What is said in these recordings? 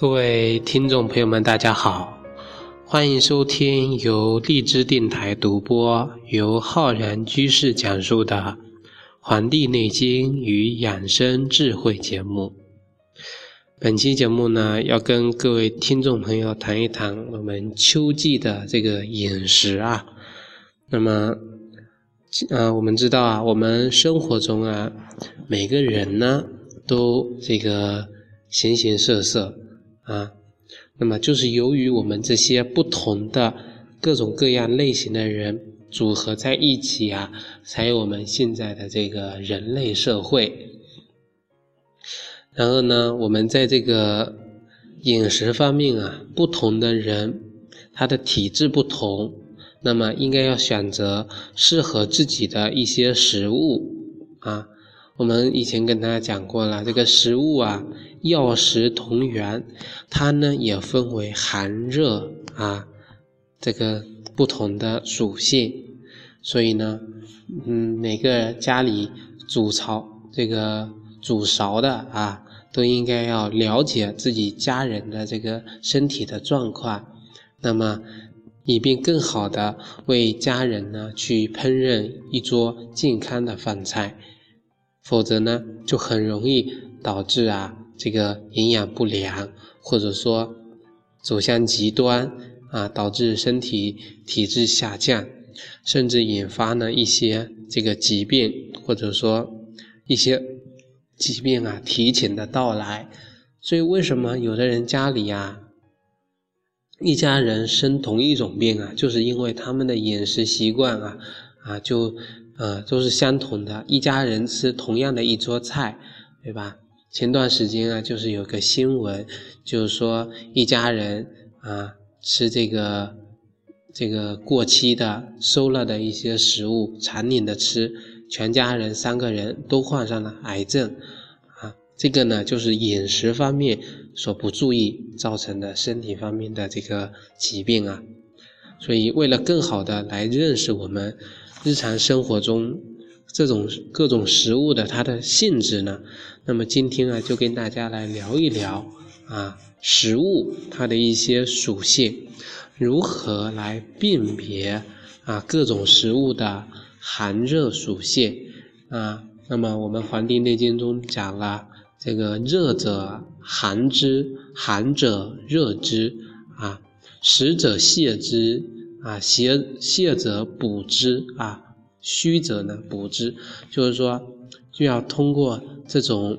各位听众朋友们，大家好，欢迎收听由荔枝电台独播、由浩然居士讲述的《黄帝内经与养生智慧》节目。本期节目呢，要跟各位听众朋友谈一谈我们秋季的这个饮食啊。那么，呃，我们知道啊，我们生活中啊，每个人呢，都这个形形色色。啊，那么就是由于我们这些不同的各种各样类型的人组合在一起啊，才有我们现在的这个人类社会。然后呢，我们在这个饮食方面啊，不同的人他的体质不同，那么应该要选择适合自己的一些食物啊。我们以前跟大家讲过了，这个食物啊。药食同源，它呢也分为寒热啊，这个不同的属性。所以呢，嗯，每个家里煮炒这个煮勺的啊，都应该要了解自己家人的这个身体的状况，那么以便更好的为家人呢去烹饪一桌健康的饭菜。否则呢，就很容易导致啊。这个营养不良，或者说走向极端啊，导致身体体质下降，甚至引发呢一些这个疾病，或者说一些疾病啊提前的到来。所以为什么有的人家里啊，一家人生同一种病啊，就是因为他们的饮食习惯啊啊就呃都是相同的，一家人吃同样的一桌菜，对吧？前段时间啊，就是有个新闻，就是说一家人啊吃这个这个过期的馊了的一些食物，常年的吃，全家人三个人都患上了癌症啊。这个呢，就是饮食方面所不注意造成的身体方面的这个疾病啊。所以，为了更好的来认识我们日常生活中。这种各种食物的它的性质呢？那么今天啊，就跟大家来聊一聊啊，食物它的一些属性，如何来辨别啊各种食物的寒热属性啊？那么我们《黄帝内经》中讲了，这个热者寒之，寒者热之啊，食者泻之啊，邪泻者补之啊。虚者呢补之，就是说就要通过这种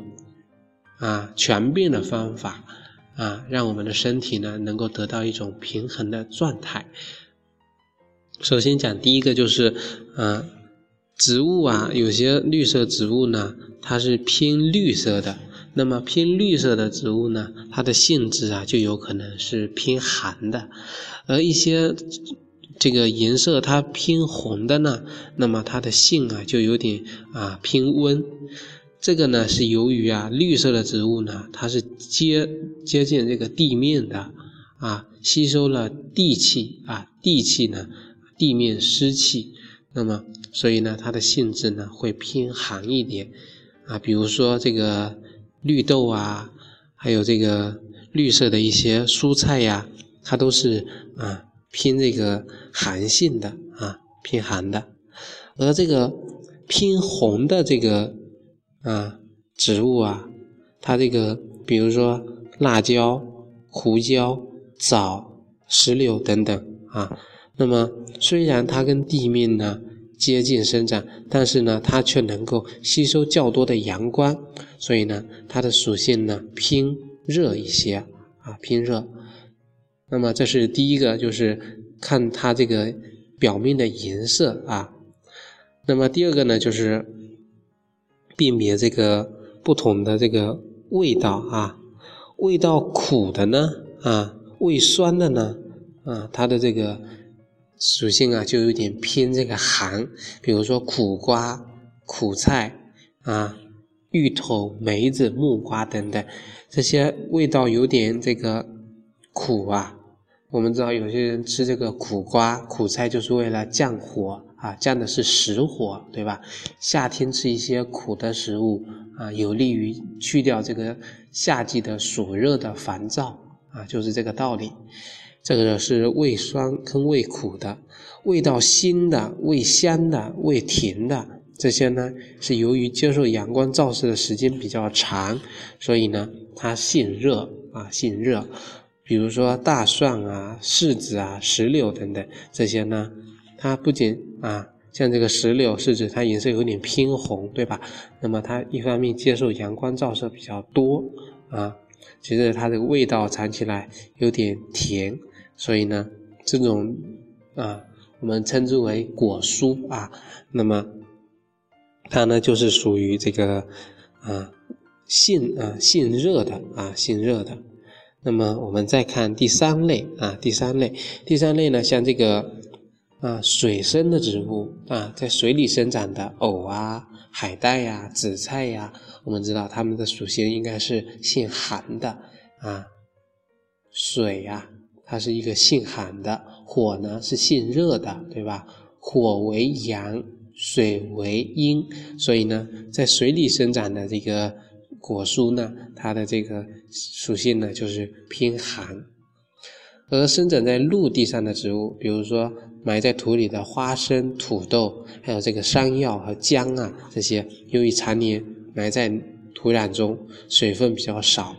啊全变的方法啊，让我们的身体呢能够得到一种平衡的状态。首先讲第一个就是啊，植物啊，有些绿色植物呢，它是偏绿色的，那么偏绿色的植物呢，它的性质啊就有可能是偏寒的，而一些。这个颜色它偏红的呢，那么它的性啊就有点啊偏温。这个呢是由于啊绿色的植物呢，它是接接近这个地面的啊，吸收了地气啊，地气呢地面湿气，那么所以呢它的性质呢会偏寒一点啊。比如说这个绿豆啊，还有这个绿色的一些蔬菜呀，它都是啊。偏这个寒性的啊，偏寒的，而这个偏红的这个啊植物啊，它这个比如说辣椒、胡椒、枣、石榴等等啊，那么虽然它跟地面呢接近生长，但是呢它却能够吸收较多的阳光，所以呢它的属性呢偏热一些啊，偏热。那么这是第一个，就是看它这个表面的颜色啊。那么第二个呢，就是辨别这个不同的这个味道啊。味道苦的呢，啊，味酸的呢，啊，它的这个属性啊，就有点偏这个寒。比如说苦瓜、苦菜啊、芋头、梅子、木瓜等等，这些味道有点这个苦啊。我们知道有些人吃这个苦瓜、苦菜，就是为了降火啊，降的是实火，对吧？夏天吃一些苦的食物啊，有利于去掉这个夏季的暑热的烦躁啊，就是这个道理。这个是味酸跟味苦的，味道辛的、味香的、味甜的，这些呢是由于接受阳光照射的时间比较长，所以呢它性热啊，性热。比如说大蒜啊、柿子啊、石榴等等这些呢，它不仅啊，像这个石榴、柿子，它颜色有点偏红，对吧？那么它一方面接受阳光照射比较多啊，其实它的味道尝起来有点甜。所以呢，这种啊，我们称之为果蔬啊，那么它呢就是属于这个啊性啊性热的啊性热的。那么我们再看第三类啊，第三类，第三类呢，像这个啊水生的植物啊，在水里生长的藕啊、海带呀、紫菜呀，我们知道它们的属性应该是性寒的啊，水呀。它是一个性寒的，火呢是性热的，对吧？火为阳，水为阴，所以呢，在水里生长的这个果蔬呢，它的这个属性呢就是偏寒。而生长在陆地上的植物，比如说埋在土里的花生、土豆，还有这个山药和姜啊，这些由于常年埋在土壤中，水分比较少，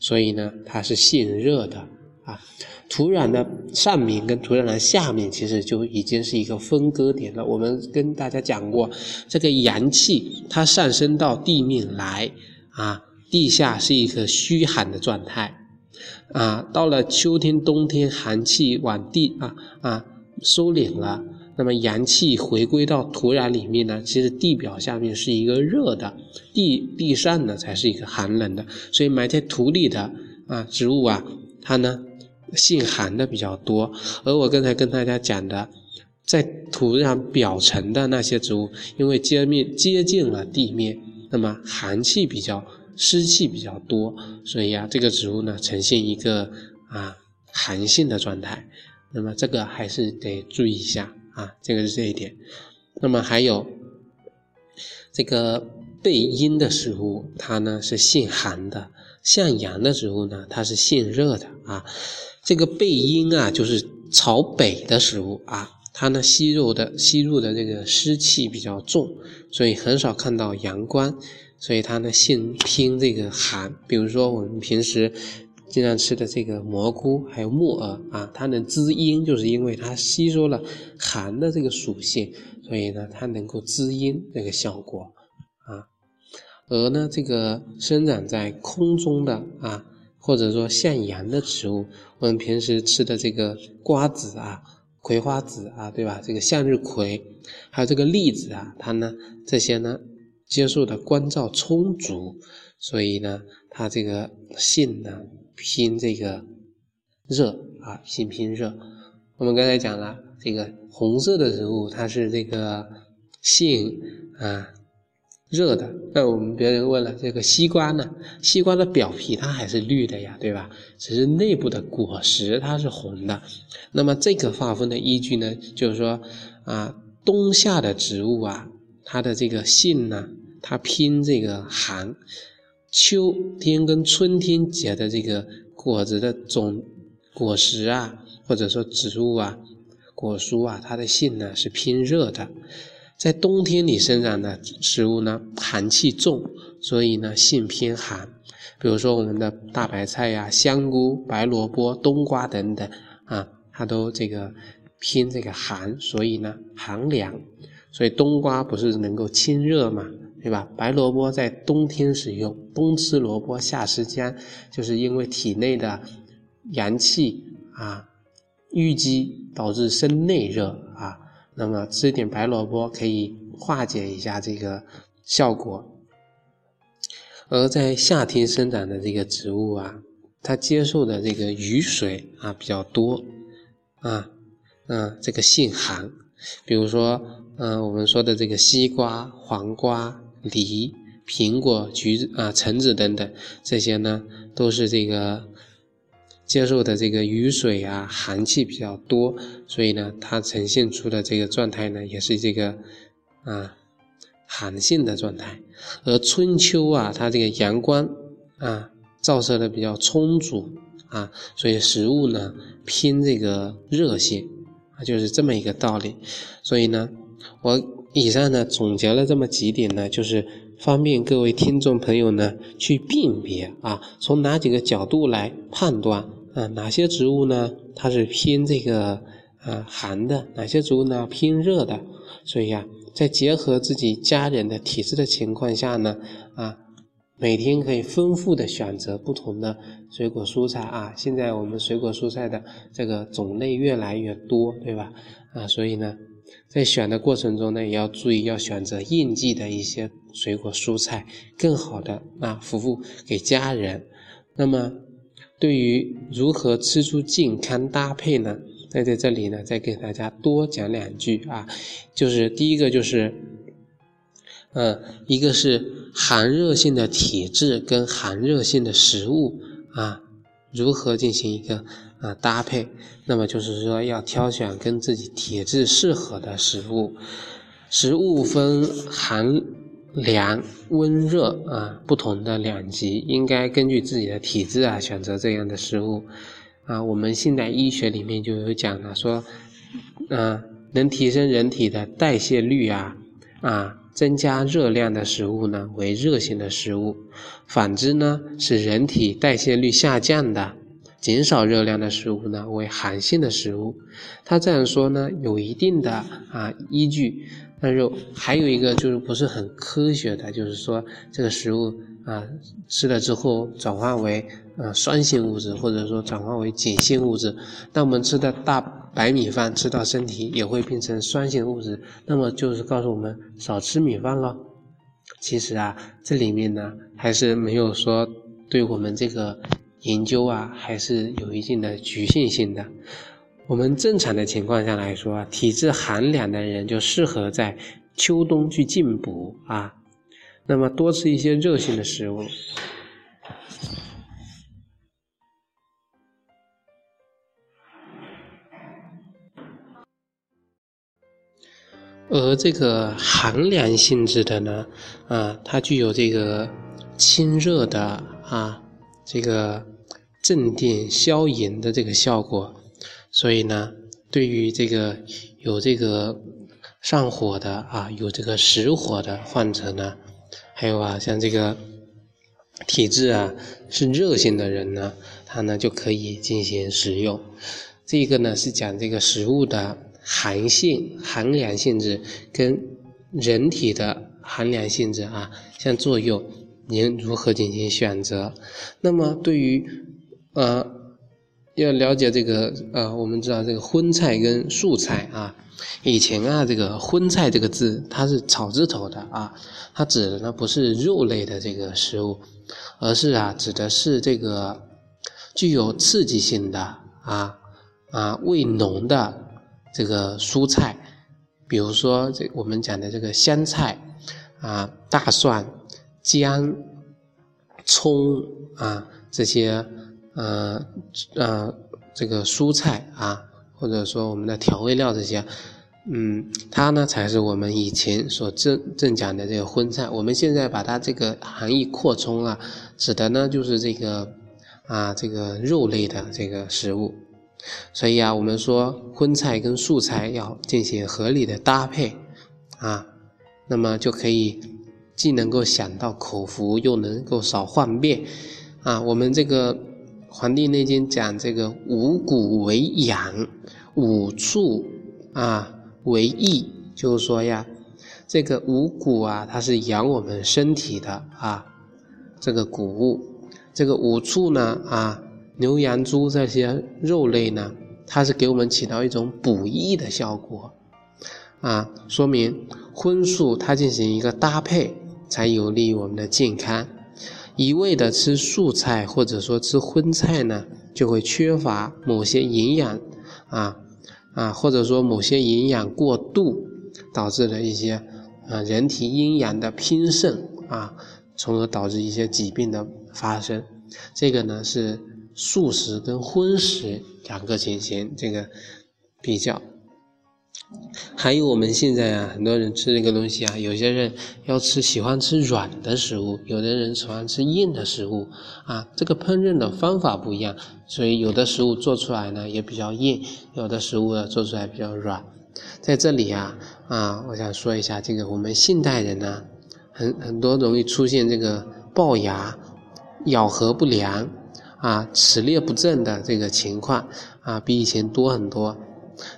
所以呢，它是性热的啊。土壤的上面跟土壤的下面，其实就已经是一个分割点了。我们跟大家讲过，这个阳气它上升到地面来啊，地下是一个虚寒的状态啊。到了秋天、冬天，寒气往地啊啊收敛了，那么阳气回归到土壤里面呢，其实地表下面是一个热的，地地上呢才是一个寒冷的。所以埋在土里的啊植物啊，它呢。性寒的比较多，而我刚才跟大家讲的，在土壤表层的那些植物，因为接面接近了地面，那么寒气比较湿气比较多，所以啊，这个植物呢呈现一个啊寒性的状态。那么这个还是得注意一下啊，这个是这一点。那么还有这个背阴的食物，它呢是性寒的；向阳的植物呢，它是性热的啊。这个背阴啊，就是朝北的食物啊，它呢吸入的吸入的这个湿气比较重，所以很少看到阳光，所以它呢性偏这个寒。比如说我们平时经常吃的这个蘑菇，还有木耳啊，它能滋阴，就是因为它吸收了寒的这个属性，所以呢它能够滋阴这个效果啊。而呢这个生长在空中的啊。或者说向阳的植物，我们平时吃的这个瓜子啊、葵花籽啊，对吧？这个向日葵，还有这个栗子啊，它呢这些呢接受的光照充足，所以呢它这个性呢偏这个热啊，性偏热。我们刚才讲了，这个红色的植物它是这个性啊。热的，那我们别人问了，这个西瓜呢？西瓜的表皮它还是绿的呀，对吧？只是内部的果实它是红的。那么这个划分的依据呢，就是说啊，冬夏的植物啊，它的这个性呢，它偏这个寒；秋天跟春天结的这个果子的种果实啊，或者说植物啊，果蔬啊，它的性呢是偏热的。在冬天里生长的食物呢，寒气重，所以呢性偏寒。比如说我们的大白菜呀、香菇、白萝卜、冬瓜等等啊，它都这个偏这个寒，所以呢寒凉。所以冬瓜不是能够清热嘛，对吧？白萝卜在冬天使用，冬吃萝卜夏吃姜，就是因为体内的阳气啊淤积导致身内热啊。那么吃一点白萝卜可以化解一下这个效果，而在夏天生长的这个植物啊，它接受的这个雨水啊比较多啊，嗯，这个性寒，比如说嗯我们说的这个西瓜、黄瓜、梨、苹果、橘子啊、橙子等等，这些呢都是这个。接受的这个雨水啊，寒气比较多，所以呢，它呈现出的这个状态呢，也是这个啊寒性的状态。而春秋啊，它这个阳光啊照射的比较充足啊，所以食物呢偏这个热性啊，就是这么一个道理。所以呢，我以上呢总结了这么几点呢，就是方便各位听众朋友呢去辨别啊，从哪几个角度来判断啊，哪些植物呢它是偏这个啊寒的，哪些植物呢偏热的。所以啊，在结合自己家人的体质的情况下呢，啊。每天可以丰富的选择不同的水果蔬菜啊！现在我们水果蔬菜的这个种类越来越多，对吧？啊，所以呢，在选的过程中呢，也要注意要选择应季的一些水果蔬菜，更好的啊服务给家人。那么，对于如何吃出健康搭配呢？那在这里呢，再给大家多讲两句啊，就是第一个就是。嗯，一个是寒热性的体质跟寒热性的食物啊，如何进行一个啊搭配？那么就是说要挑选跟自己体质适合的食物。食物分寒凉、温热啊不同的两级，应该根据自己的体质啊选择这样的食物啊。我们现代医学里面就有讲了，说嗯能提升人体的代谢率啊啊。增加热量的食物呢为热性的食物，反之呢使人体代谢率下降的、减少热量的食物呢为寒性的食物。他这样说呢有一定的啊依据，但是还有一个就是不是很科学的，就是说这个食物啊吃了之后转化为呃酸性物质，或者说转化为碱性物质，那我们吃的大。白米饭吃到身体也会变成酸性物质，那么就是告诉我们少吃米饭咯。其实啊，这里面呢还是没有说对我们这个研究啊，还是有一定的局限性的。我们正常的情况下来说啊，体质寒凉的人就适合在秋冬去进补啊，那么多吃一些热性的食物。而这个寒凉性质的呢，啊，它具有这个清热的啊，这个镇定消炎的这个效果，所以呢，对于这个有这个上火的啊，有这个实火的患者呢，还有啊，像这个体质啊是热性的人呢，他呢就可以进行食用。这个呢是讲这个食物的。寒性、寒凉性质跟人体的寒凉性质啊相作用，您如何进行选择？那么对于呃要了解这个呃，我们知道这个荤菜跟素菜啊，以前啊这个荤菜这个字它是草字头的啊，它指的呢不是肉类的这个食物，而是啊指的是这个具有刺激性的啊啊味浓的。这个蔬菜，比如说这我们讲的这个香菜啊、大蒜、姜、葱啊这些呃呃这个蔬菜啊，或者说我们的调味料这些，嗯，它呢才是我们以前所正正讲的这个荤菜。我们现在把它这个含义扩充了，指的呢就是这个啊这个肉类的这个食物。所以啊，我们说荤菜跟素菜要进行合理的搭配啊，那么就可以既能够想到口福，又能够少患病啊。我们这个《黄帝内经》讲这个五谷为养，五畜啊为益，就是说呀，这个五谷啊，它是养我们身体的啊，这个谷物，这个五畜呢啊。牛羊猪这些肉类呢，它是给我们起到一种补益的效果，啊，说明荤素它进行一个搭配，才有利于我们的健康。一味的吃素菜或者说吃荤菜呢，就会缺乏某些营养，啊啊，或者说某些营养过度，导致了一些啊人体阴阳的偏盛啊，从而导致一些疾病的发生。这个呢是。素食跟荤食两个进行这个比较，还有我们现在啊，很多人吃这个东西啊，有些人要吃喜欢吃软的食物，有的人喜欢吃硬的食物啊。这个烹饪的方法不一样，所以有的食物做出来呢也比较硬，有的食物呢做出来比较软。在这里啊啊，我想说一下这个我们现代人呢，很很多容易出现这个龅牙、咬合不良啊、齿列不正的这个情况啊，比以前多很多。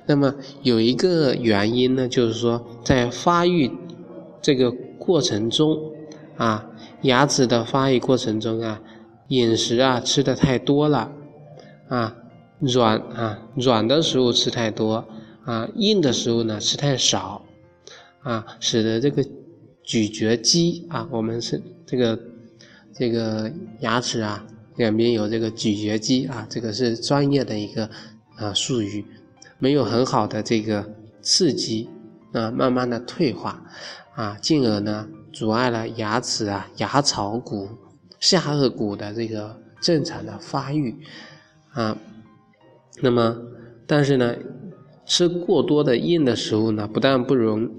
那么有一个原因呢，就是说在发育这个过程中啊，牙齿的发育过程中啊，饮食啊吃的太多了啊，软啊软的食物吃太多啊，硬的食物呢吃太少啊，使得这个咀嚼肌啊，我们是这个这个牙齿啊两边有这个咀嚼肌啊，这个是专业的一个啊术语。没有很好的这个刺激啊，慢慢的退化啊，进而呢阻碍了牙齿啊、牙槽骨、下颚骨的这个正常的发育啊。那么，但是呢，吃过多的硬的食物呢，不但不容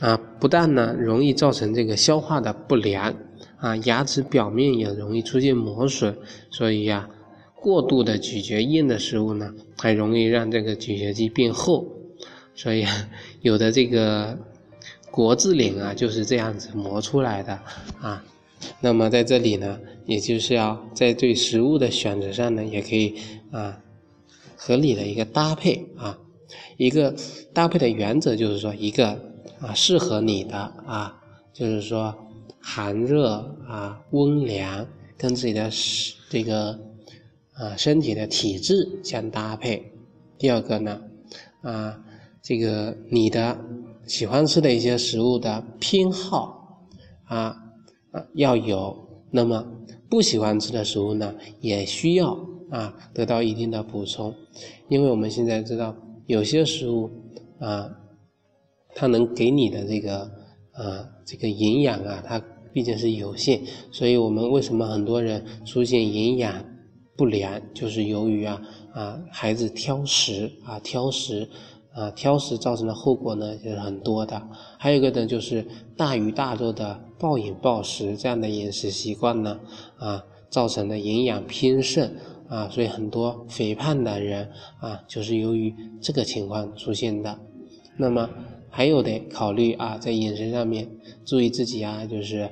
啊，不但呢容易造成这个消化的不良啊，牙齿表面也容易出现磨损，所以呀。过度的咀嚼硬的食物呢，还容易让这个咀嚼肌变厚，所以有的这个国字脸啊就是这样子磨出来的啊。那么在这里呢，也就是要在对食物的选择上呢，也可以啊合理的一个搭配啊。一个搭配的原则就是说，一个啊适合你的啊，就是说寒热啊温凉跟自己的这个。啊，身体的体质相搭配。第二个呢，啊，这个你的喜欢吃的一些食物的偏好啊啊要有。那么不喜欢吃的食物呢，也需要啊得到一定的补充。因为我们现在知道，有些食物啊，它能给你的这个啊这个营养啊，它毕竟是有限。所以我们为什么很多人出现营养？不良就是由于啊啊孩子挑食啊挑食啊挑食造成的后果呢就是很多的，还有一个呢就是大鱼大肉的暴饮暴食这样的饮食习惯呢啊造成的营养偏盛啊，所以很多肥胖的人啊就是由于这个情况出现的。那么还有得考虑啊在饮食上面注意自己啊就是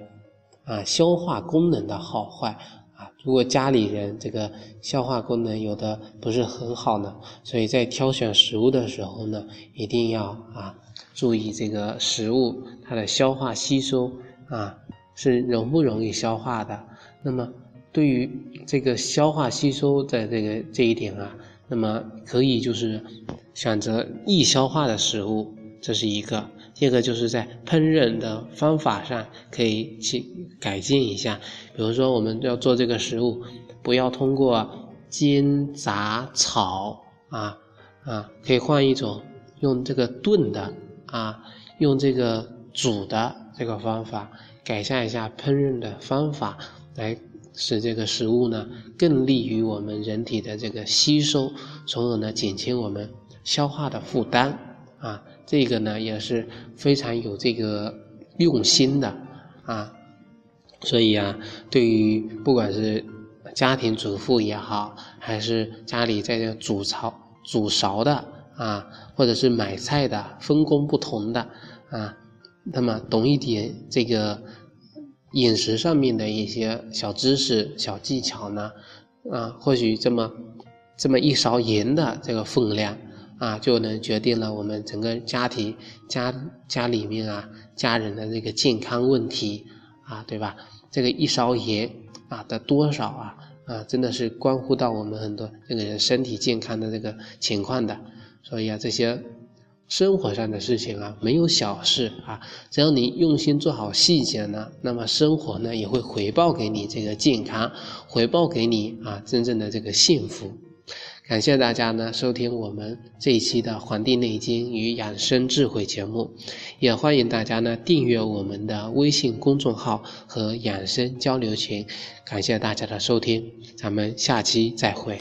啊消化功能的好坏啊。如果家里人这个消化功能有的不是很好呢，所以在挑选食物的时候呢，一定要啊注意这个食物它的消化吸收啊是容不容易消化的。那么对于这个消化吸收的这个这一点啊，那么可以就是选择易消化的食物，这是一个。第二个就是在烹饪的方法上可以去改进一下，比如说我们要做这个食物，不要通过煎、炸、炒啊啊，可以换一种用这个炖的啊，用这个煮的这个方法，改善一下烹饪的方法，来使这个食物呢更利于我们人体的这个吸收，从而呢减轻我们消化的负担啊。这个呢也是非常有这个用心的啊，所以啊，对于不管是家庭主妇也好，还是家里在这煮炒煮勺的啊，或者是买菜的，分工不同的啊，那么懂一点这个饮食上面的一些小知识、小技巧呢，啊，或许这么这么一勺盐的这个分量。啊，就能决定了我们整个家庭家家里面啊家人的这个健康问题啊，对吧？这个一勺盐啊的多少啊啊，真的是关乎到我们很多这个人身体健康的这个情况的。所以啊，这些生活上的事情啊，没有小事啊，只要你用心做好细节呢，那么生活呢也会回报给你这个健康，回报给你啊真正的这个幸福。感谢大家呢收听我们这一期的《黄帝内经与养生智慧》节目，也欢迎大家呢订阅我们的微信公众号和养生交流群。感谢大家的收听，咱们下期再会。